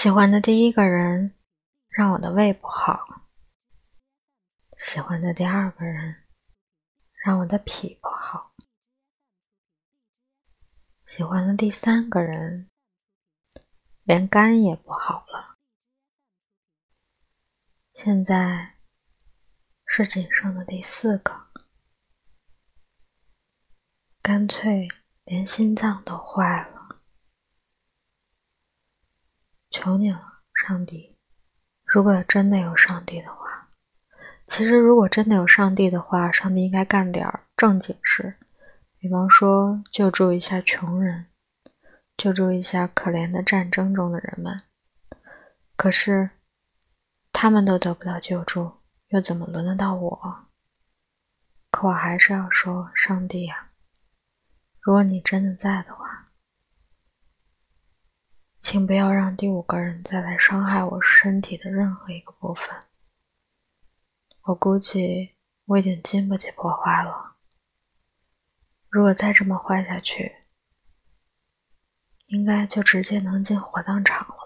喜欢的第一个人让我的胃不好，喜欢的第二个人让我的脾不好，喜欢了第三个人连肝也不好了，现在是仅剩的第四个，干脆连心脏都坏了。求你了，上帝！如果真的有上帝的话，其实如果真的有上帝的话，上帝应该干点儿正经事，比方说救助一下穷人，救助一下可怜的战争中的人们。可是他们都得不到救助，又怎么轮得到我？可我还是要说，上帝呀，如果你真的在的话。请不要让第五个人再来伤害我身体的任何一个部分。我估计我已经经不起破坏了。如果再这么坏下去，应该就直接能进火葬场了。